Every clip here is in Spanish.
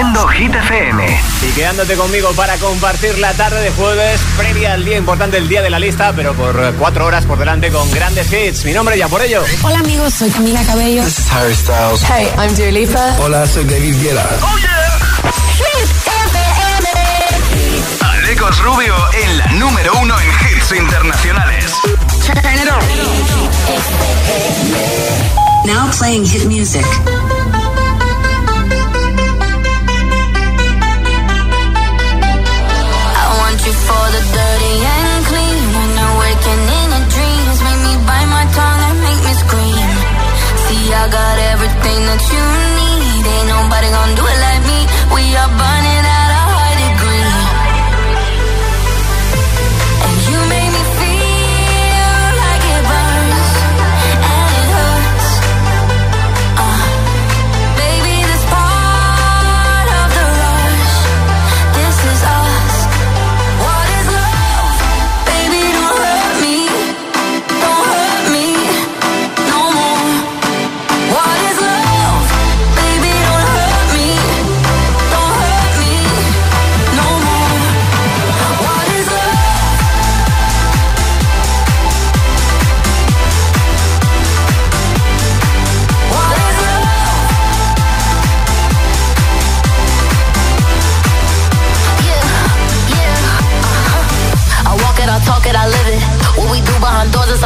Haciendo Hit FM. Y quedándote conmigo para compartir la tarde de jueves, previa al día importante, el día de la lista, pero por cuatro horas por delante con grandes hits. Mi nombre ya por ello. Hola amigos, soy Camila Cabello. This is Harry Styles. Hey, I'm Dua Lipa. Hola, soy David Guetta. ¡Oh, yeah! Hit FM. Alecos Rubio en la número uno en hits internacionales. Turn it on. Now playing hit music. for the dirty and clean. When i waking in dreams, make me bite my tongue and make me scream. See, I got everything that you need. Ain't nobody gonna do it like me. We are burning.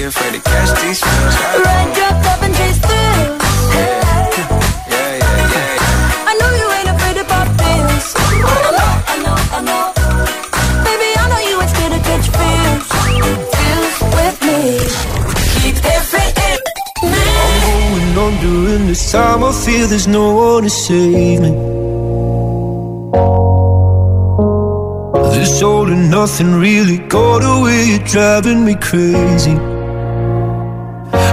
Be afraid to catch these feels. Ride your cup and chase thrills. Yeah, yeah, yeah. I know you ain't afraid to pop pills. I know, I know, I know. Baby, I know you ain't scared to catch feels. Feels with me. Keep FM. going on during this time. I feel there's no one to save me. This all and nothing really got away, you're driving me crazy.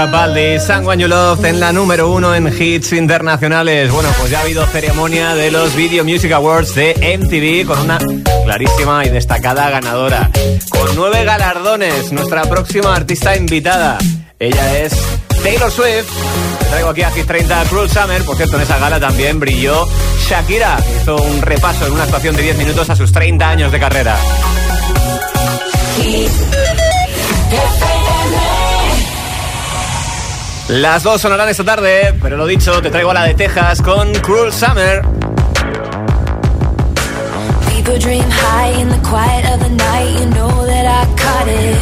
Capaldi, You Loved en la número uno en hits internacionales. Bueno, pues ya ha habido ceremonia de los Video Music Awards de MTV con una clarísima y destacada ganadora. Con nueve galardones, nuestra próxima artista invitada. Ella es Taylor Swift. Traigo aquí a Hit 30 Cruel Summer. Por cierto, en esa gala también brilló Shakira. Hizo un repaso en una actuación de 10 minutos a sus 30 años de carrera. Las dos sonarán esta tarde, pero lo dicho, te traigo a la de Texas con Cruel Summer. People dream high in the quiet of the night. You know that I caught it.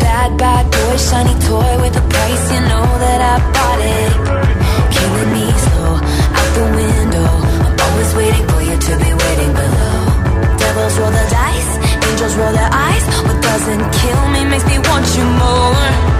Bad, bad boy, shiny toy with a price. You know that I bought it. Killing me slow, out the window. I'm always waiting for you to be waiting below. Devils roll the dice, angels roll their eyes. What doesn't kill me makes me want you more.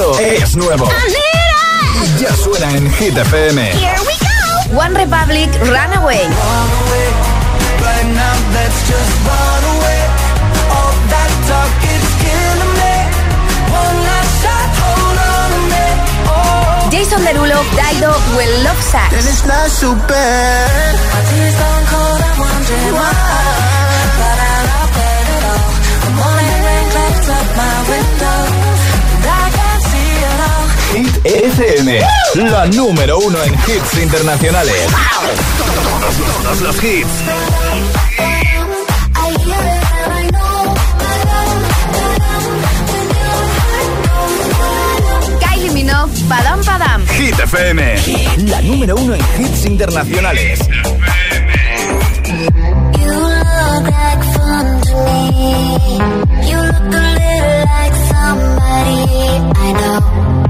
Esto es nuevo. Ya suena en Hit FM. Here we go. One Republic Runaway. Jason Derulo, Daido, Will Love Sax. Hit FM, la número uno en hits internacionales. Todos, todos los hits. Kylie Minogue, Padam Padam. Hit FM, la número uno en hits internacionales. like fun to me. You look a little like somebody I know.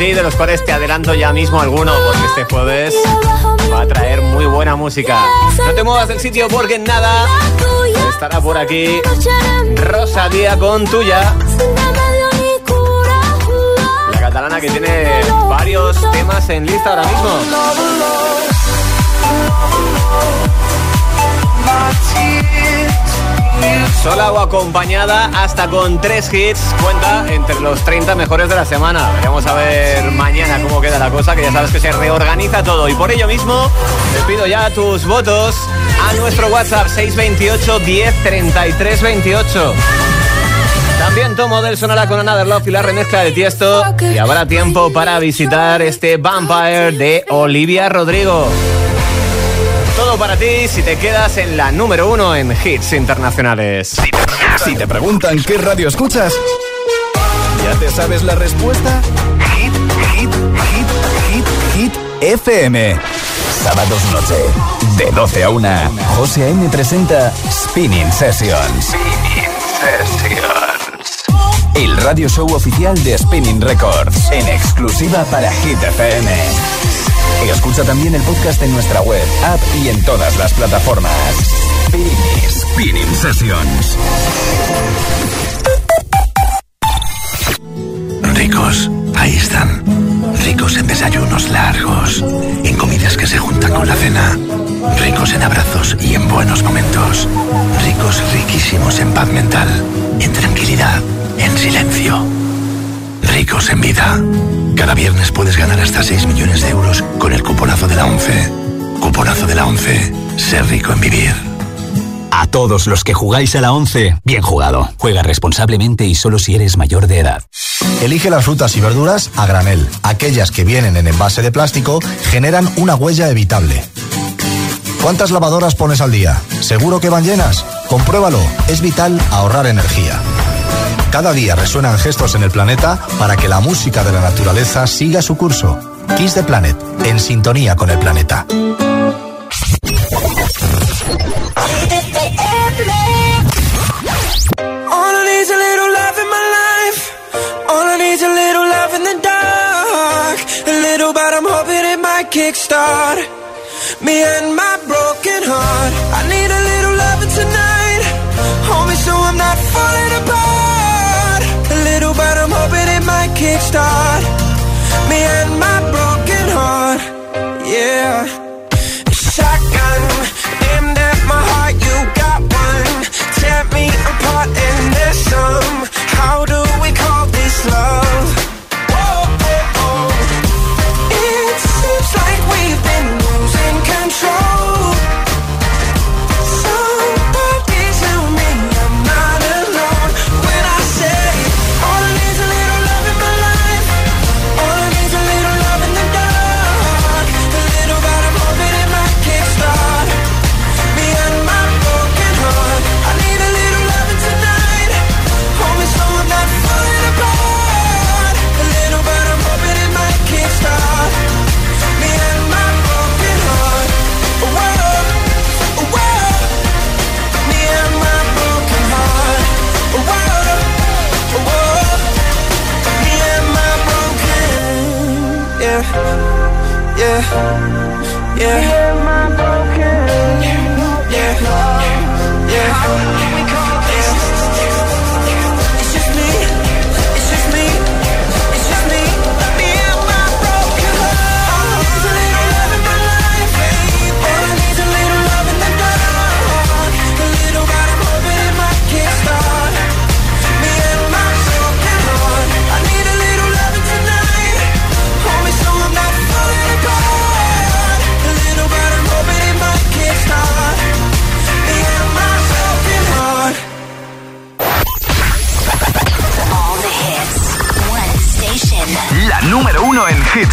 de los cuales te adelanto ya mismo alguno, porque este jueves va a traer muy buena música. No te muevas del sitio porque nada estará por aquí Rosa Día con tuya. La catalana que tiene varios temas en lista ahora mismo. Sola o acompañada, hasta con tres hits, cuenta entre los 30 mejores de la semana. Veremos a ver mañana cómo queda la cosa, que ya sabes que se reorganiza todo. Y por ello mismo, te pido ya tus votos a nuestro WhatsApp 628 10 33 28. También Tomo del sonará con Another Love y la remezcla de Tiesto. Y habrá tiempo para visitar este Vampire de Olivia Rodrigo. Para ti si te quedas en la número uno en hits internacionales. Si te preguntan qué radio escuchas, ¿ya te sabes la respuesta? Hit, hit, hit, hit, hit, FM. Sábados noche, de 12 a 1, José A.M. presenta Spinning Sessions. Spinning Sessions. El radio show oficial de Spinning Records, en exclusiva para Hit FM. Escucha también el podcast en nuestra web, app y en todas las plataformas. Spinning, Spinning Sessions. Ricos, ahí están. Ricos en desayunos largos, en comidas que se juntan con la cena. Ricos en abrazos y en buenos momentos. Ricos riquísimos en paz mental, en tranquilidad, en silencio. Ricos en vida. Cada viernes puedes ganar hasta 6 millones de euros con el cuponazo de la 11. Cuponazo de la 11. Ser rico en vivir. A todos los que jugáis a la 11, bien jugado. Juega responsablemente y solo si eres mayor de edad. Elige las frutas y verduras a granel. Aquellas que vienen en envase de plástico generan una huella evitable. ¿Cuántas lavadoras pones al día? ¿Seguro que van llenas? Compruébalo. Es vital ahorrar energía. Cada día resuenan gestos en el planeta para que la música de la naturaleza siga su curso. Kiss the Planet, en sintonía con el planeta. Kickstart me and my broken heart. I need a little loving tonight. Hold me so I'm not falling apart. Kickstart me and my broken heart. Yeah. Yeah,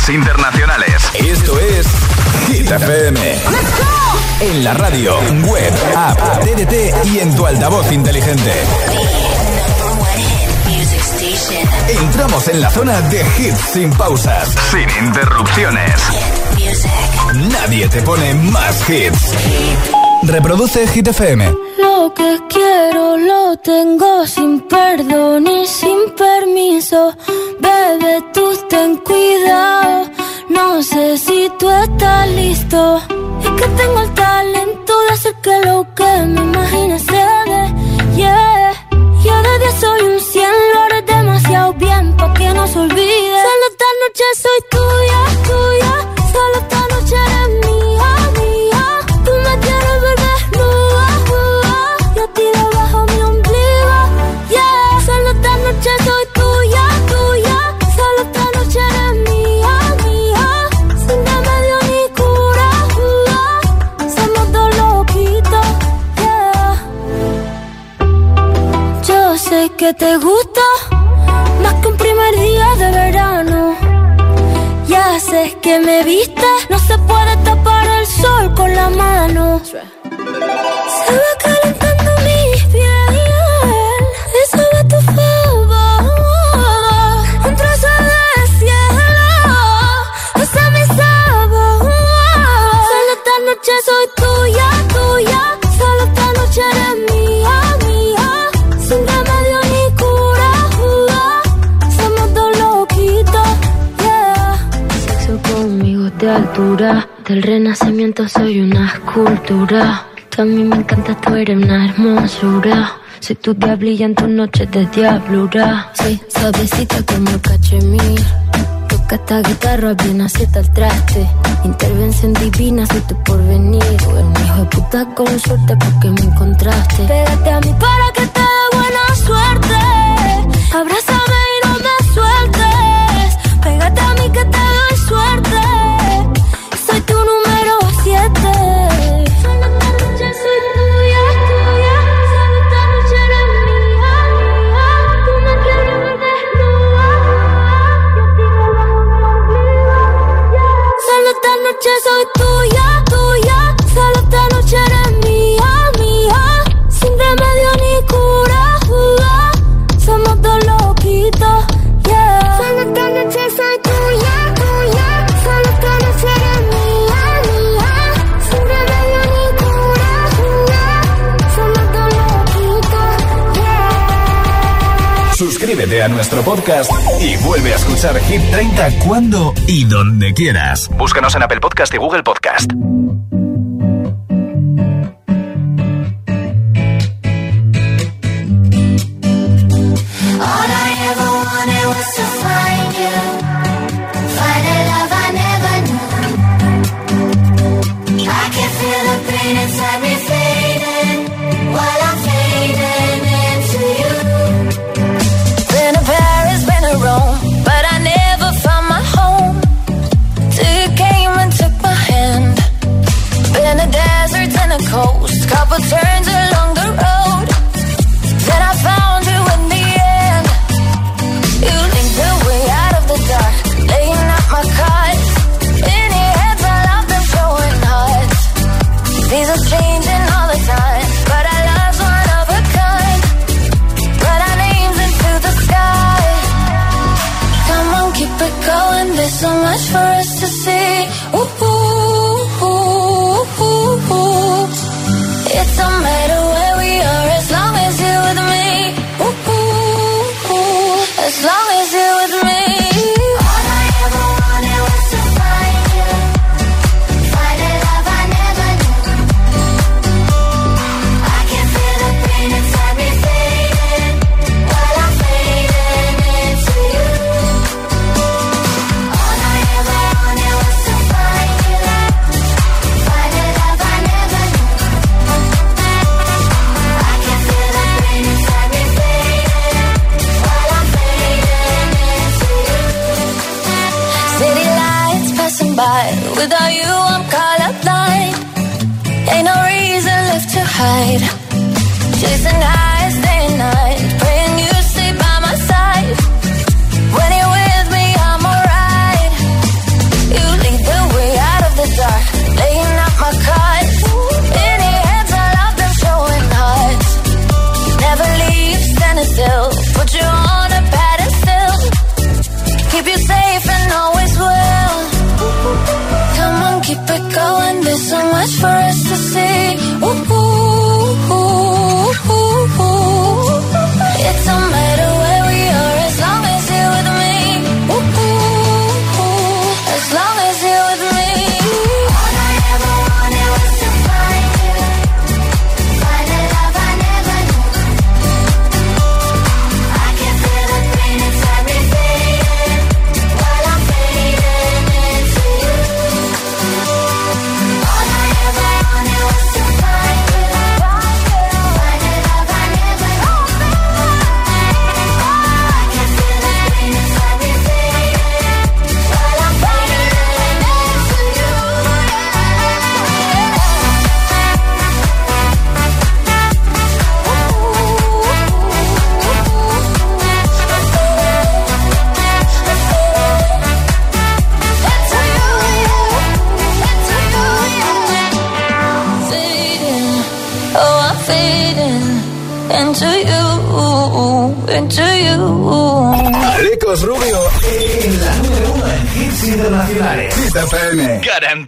internacionales. Esto es Hit FM. En la radio, web, app, TDT y en tu altavoz inteligente. Entramos en la zona de hits sin pausas, sin interrupciones. Nadie te pone más hits. Reproduce Hit FM. Lo que quiero lo tengo sin perdón y sin permiso. Bebé, tú ten cuidado. No sé si tú estás listo. Es que tengo el talento de hacer que lo que me imaginas se dé. Yeah. Yo de día soy un cien, lo haré demasiado bien para que no se olvide. Solo esta noche soy tuya. te gusta más que un primer día de verano. Ya sé que me viste, no se puede Desde el renacimiento soy una escultura. Tú a mí me encanta, tú eres una hermosura. Soy tu diablilla en tus noches de diablura. Soy suavecita como cachemir. Toca esta guitarra bien acierta el traste. Intervención divina, soy tu porvenir. Bueno, hijo de puta con suerte porque me encontraste. Pégate a mí para que te dé buena suerte. Abrázame. Just. soy. A nuestro podcast y vuelve a escuchar Hit 30 cuando y donde quieras. Búscanos en Apple Podcast y Google Podcast. inside me.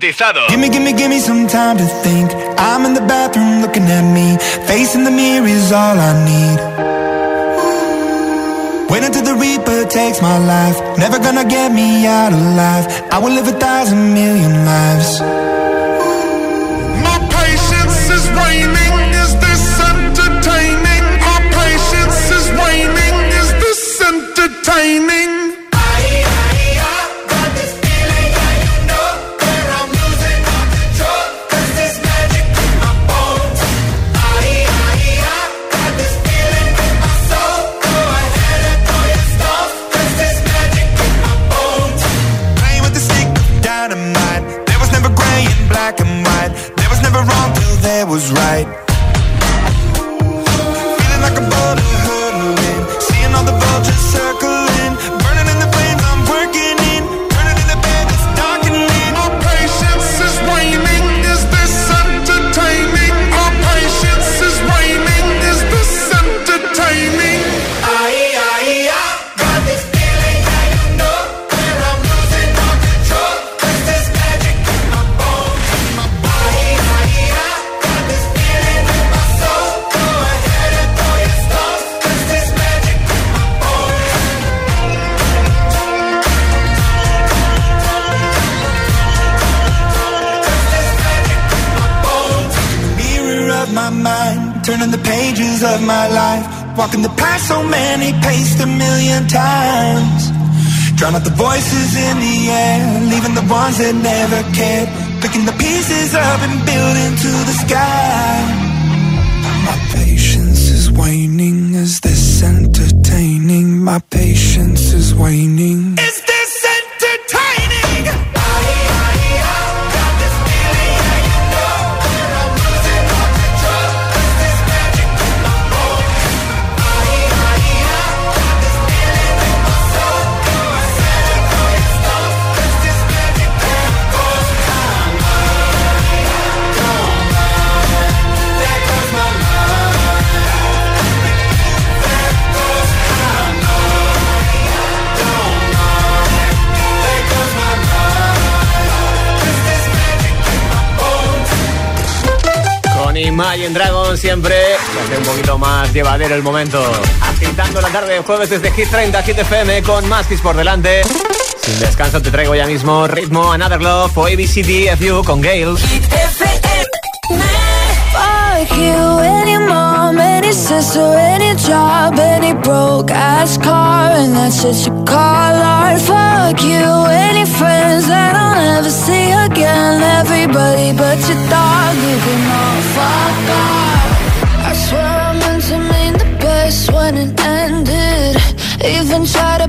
Garantizado. Gimme, gimme, gimme some time to think. I'm in the bathroom looking at me. Facing the mirror is all I need. Wait until the Reaper takes my life. Never gonna get me out alive. I will live a Imagine Dragon siempre hace un poquito más llevadero el momento. Agitando la tarde de jueves desde Hit 30, Hit FM con más por delante. Sin descanso te traigo ya mismo ritmo Another Love o ABCDFU con Gale. Fuck you, any mom, any sister, any job, any broke ass car, and that's just you call art. Fuck you, any friends that I'll never see again. Everybody but your dog, you can all fuck off. I swear I meant to mean the best when it ended. Even tried to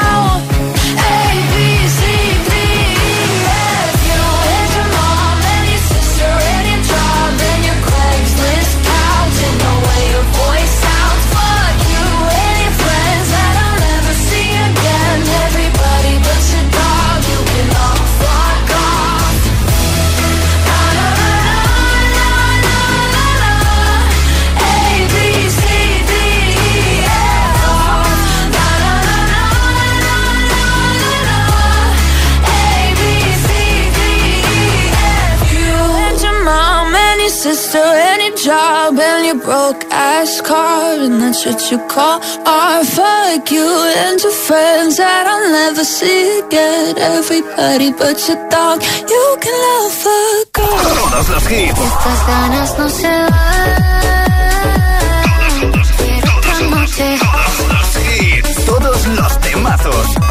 to any job and your broke ass car, and that's what you call art. Fuck you and your friends that I'll never see again. Everybody but your dog, you can love a girl. Todos los hits. Estas ganas no se van. Todos, todos los hits. Todos los temazos.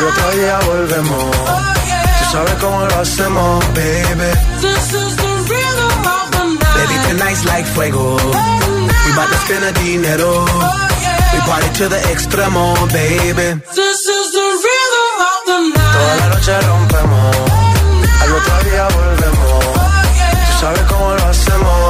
al otro día volvemos. Tú sabes cómo lo hacemos, baby. This is the rhythm of the night. Baby, tonight's like fuego. We bout to spend the dinero. We party to the extremo, baby. This is the rhythm of the night. Toda la noche rompemos, al otro día volvemos. Tú sabes cómo lo hacemos,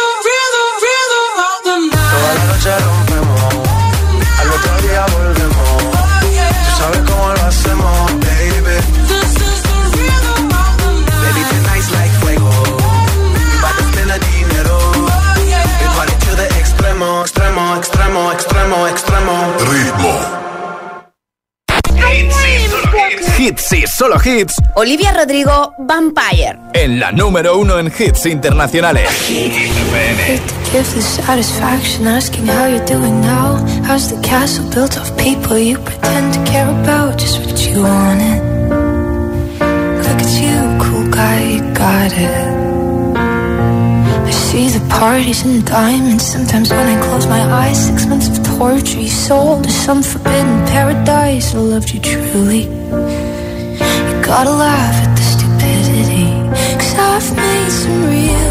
hits Olivia Rodrigo, Vampire. en la número uno en hits internacionales. Hate to give the satisfaction asking how you're doing now. How's the castle built of people you pretend to care about? Just what you wanted. Look at you, cool guy, you got it. I see the parties and diamonds. Sometimes when I close my eyes, six months of torture you sold to some forbidden paradise. I loved you truly. Gotta laugh at the stupidity. Cause I've made some real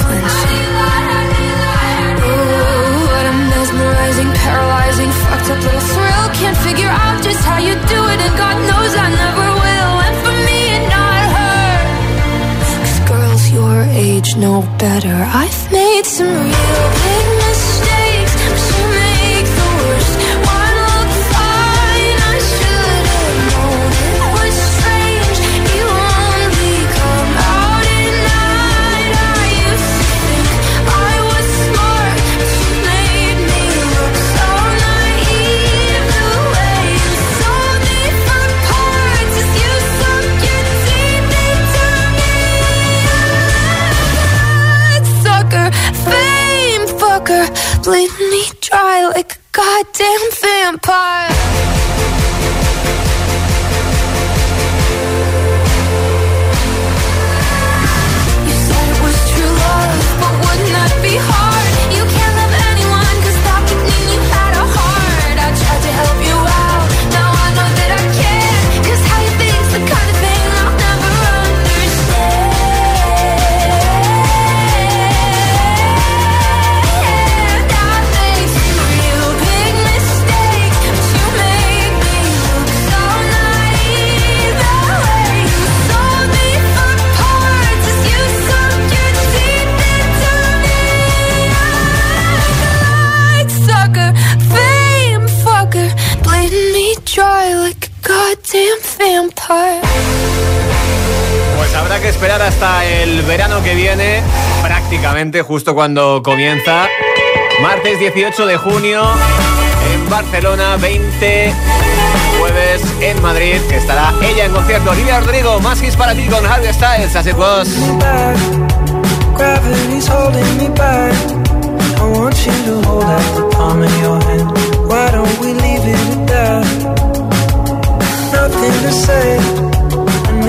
no better. I hasta el verano que viene, prácticamente justo cuando comienza. Martes 18 de junio en Barcelona, 20 jueves en Madrid, que estará ella en concierto. Olivia Rodrigo, más hits para ti con Harry Styles, así pues. Why don't we leave it at.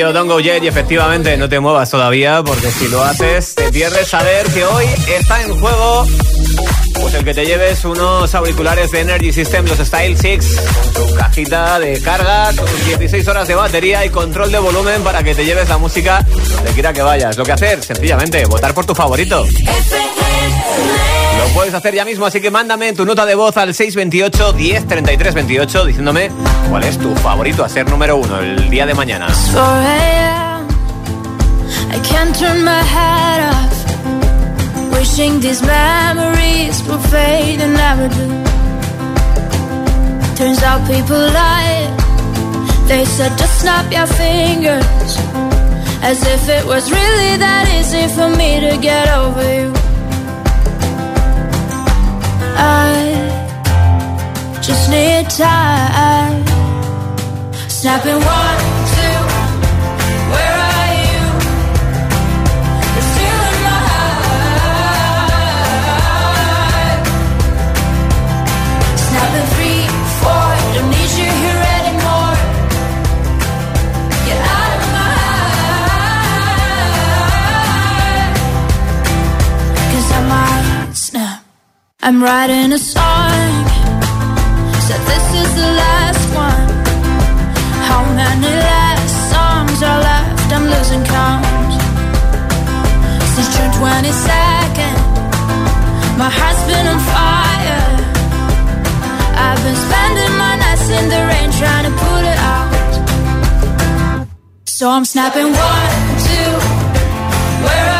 Cabello, Don't Go y efectivamente no te muevas todavía porque si lo haces te pierdes saber que hoy está en juego pues el que te lleves unos auriculares de Energy System, los Style 6, con su cajita de carga, con 16 horas de batería y control de volumen para que te lleves la música donde quiera que vayas. Lo que hacer, sencillamente, votar por tu favorito. Lo puedes hacer ya mismo, así que mándame tu nota de voz al 628 10 33 28 diciéndome cuál es tu favorito a ser número uno el día de mañana. I can't turn my head off. Wishing these memories will fade and never do. Turns out people lie. They said just snap your fingers. As if it was really that easy for me to get over you. I just need time. Snapping one, two, where are you? You're my heart. Three, four, don't need you here anymore. Get out of my. I'm writing a song. Many last songs are left? I'm losing count. Since June 22nd, my heart's been on fire. I've been spending my nights in the rain trying to put it out. So I'm snapping one, two, where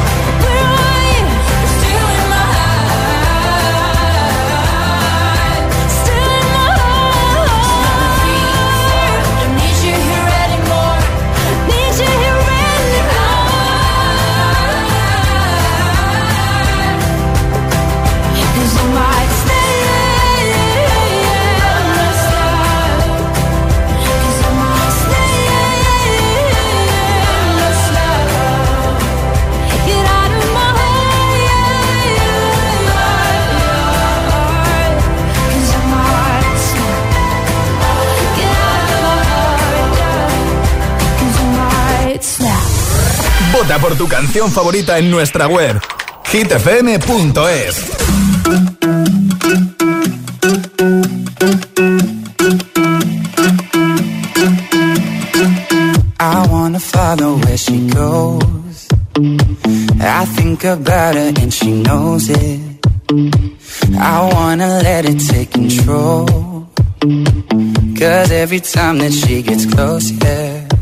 Vota por tu canción favorita en nuestra web hitfm.es. I wanna follow where she goes. I think about her and she knows it. I wanna let it take control. Cause every time that she gets close, yeah,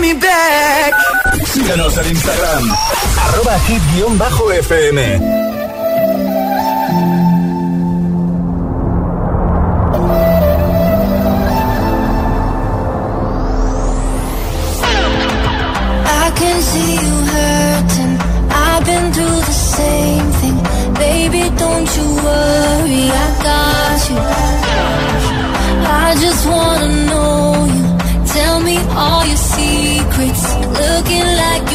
me back. Síganos en Instagram, arroba hit-fm. I just wanna know you. Tell me all you see. It's looking like